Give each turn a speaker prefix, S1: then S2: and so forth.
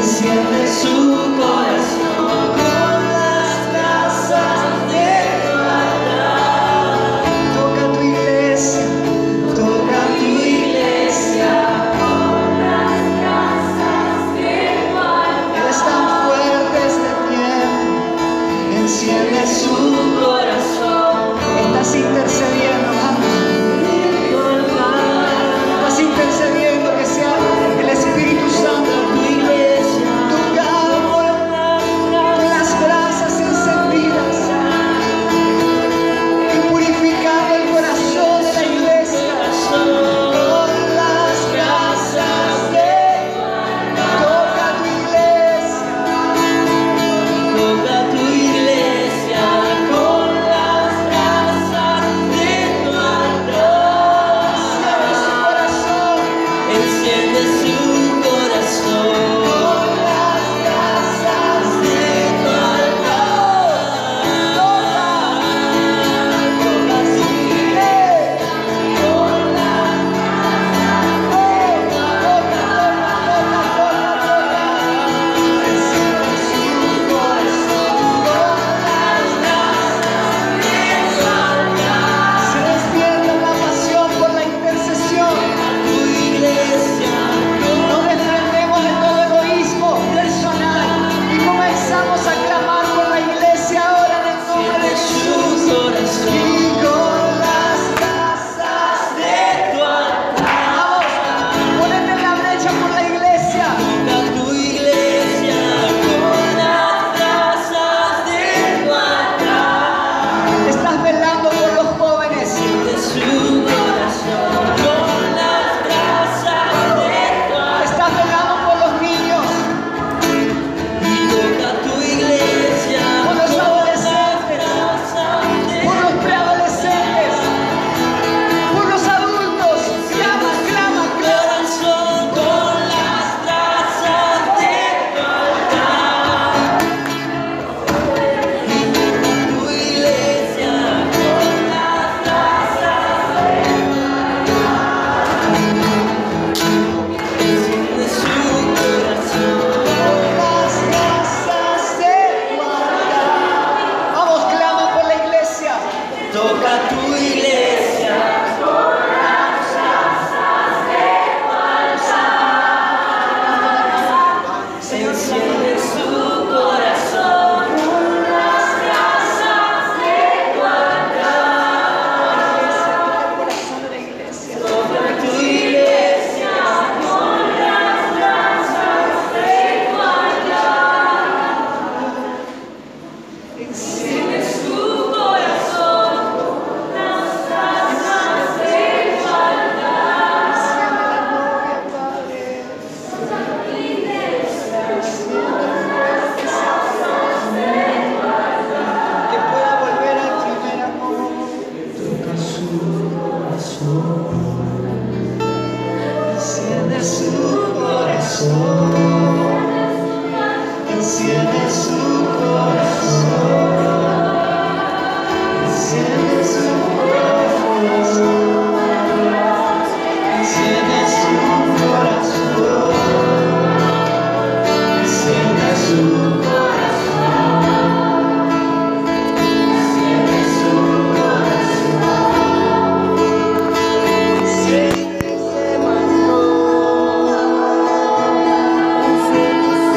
S1: esencia de su corazón. nunca tu irás.